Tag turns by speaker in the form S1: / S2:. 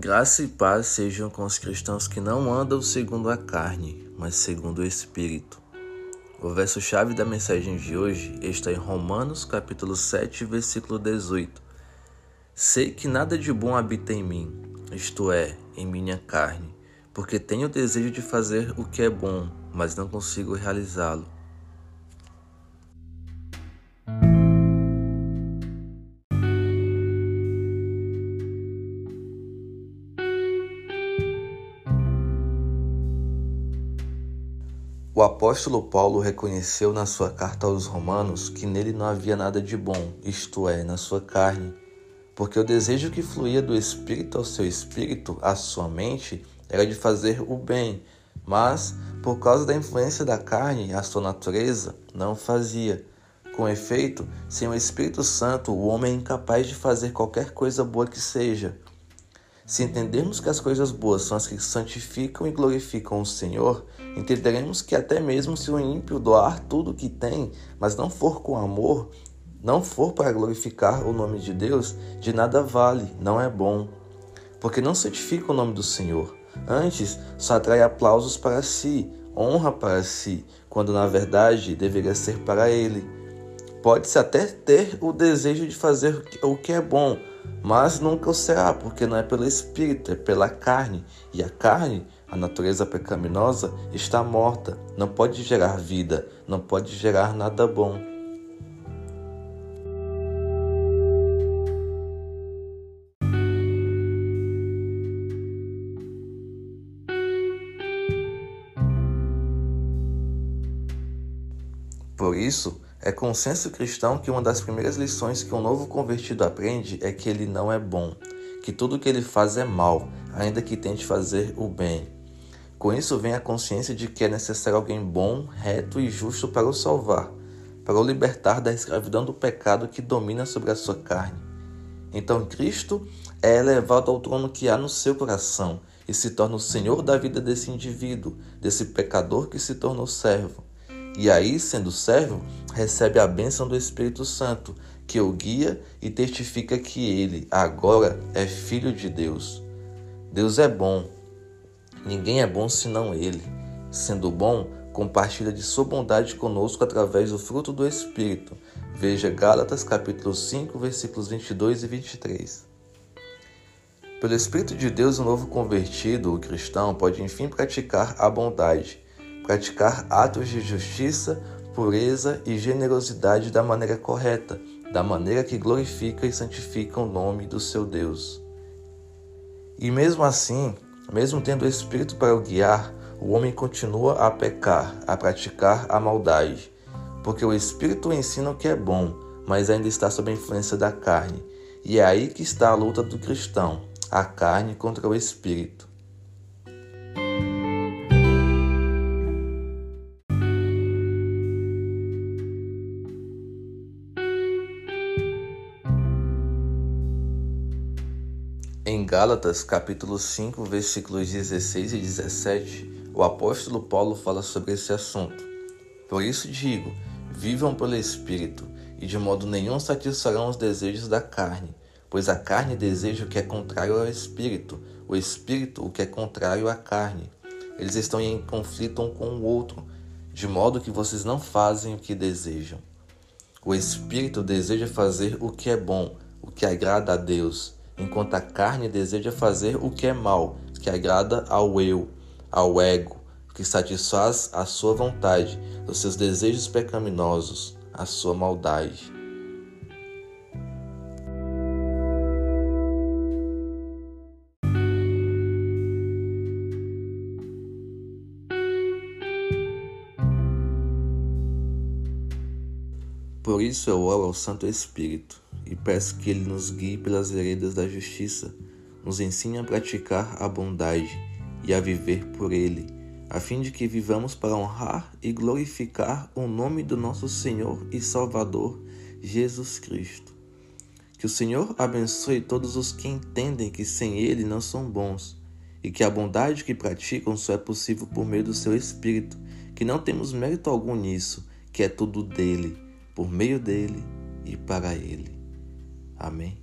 S1: Graça e paz sejam com os cristãos que não andam segundo a carne, mas segundo o Espírito. O verso-chave da mensagem de hoje está em Romanos capítulo 7, versículo 18. Sei que nada de bom habita em mim, isto é, em minha carne, porque tenho o desejo de fazer o que é bom, mas não consigo realizá-lo. O apóstolo Paulo reconheceu na sua carta aos Romanos que nele não havia nada de bom, isto é, na sua carne, porque o desejo que fluía do espírito ao seu espírito, à sua mente, era de fazer o bem, mas, por causa da influência da carne, a sua natureza não fazia. Com efeito, sem o Espírito Santo, o homem é incapaz de fazer qualquer coisa boa que seja. Se entendermos que as coisas boas são as que santificam e glorificam o Senhor, entenderemos que até mesmo se o ímpio doar tudo o que tem, mas não for com amor, não for para glorificar o nome de Deus, de nada vale, não é bom. Porque não santifica o nome do Senhor. Antes, só atrai aplausos para si, honra para si, quando na verdade deveria ser para Ele. Pode-se até ter o desejo de fazer o que é bom, mas nunca o será, porque não é pelo espírito, é pela carne. E a carne, a natureza pecaminosa, está morta, não pode gerar vida, não pode gerar nada bom. Por isso, é consenso cristão que uma das primeiras lições que um novo convertido aprende é que ele não é bom, que tudo que ele faz é mal, ainda que tente fazer o bem. Com isso vem a consciência de que é necessário alguém bom, reto e justo para o salvar, para o libertar da escravidão do pecado que domina sobre a sua carne. Então Cristo é elevado ao trono que há no seu coração e se torna o Senhor da vida desse indivíduo, desse pecador que se tornou servo. E aí, sendo servo, recebe a bênção do Espírito Santo, que o guia e testifica que ele agora é filho de Deus. Deus é bom. Ninguém é bom senão ele. Sendo bom, compartilha de sua bondade conosco através do fruto do Espírito. Veja Gálatas capítulo 5, versículos 22 e 23. Pelo Espírito de Deus, o novo convertido, o cristão, pode enfim praticar a bondade praticar atos de justiça, pureza e generosidade da maneira correta, da maneira que glorifica e santifica o nome do seu Deus. E mesmo assim, mesmo tendo o Espírito para o guiar, o homem continua a pecar, a praticar a maldade, porque o Espírito ensina o que é bom, mas ainda está sob a influência da carne. E é aí que está a luta do cristão, a carne contra o Espírito. Em Gálatas, capítulo 5, versículos 16 e 17, o apóstolo Paulo fala sobre esse assunto. Por isso digo: vivam pelo Espírito, e de modo nenhum satisfarão os desejos da carne, pois a carne deseja o que é contrário ao Espírito, o Espírito o que é contrário à carne. Eles estão em conflito um com o outro, de modo que vocês não fazem o que desejam. O Espírito deseja fazer o que é bom, o que agrada a Deus enquanto a carne deseja fazer o que é mal, que agrada ao eu, ao ego, que satisfaz a sua vontade, os seus desejos pecaminosos, a sua maldade. Por isso eu oro ao Santo Espírito e peço que Ele nos guie pelas veredas da justiça, nos ensine a praticar a bondade e a viver por Ele, a fim de que vivamos para honrar e glorificar o nome do nosso Senhor e Salvador, Jesus Cristo. Que o Senhor abençoe todos os que entendem que sem Ele não são bons e que a bondade que praticam só é possível por meio do seu Espírito, que não temos mérito algum nisso, que é tudo dele, por meio dele e para ele. Amém.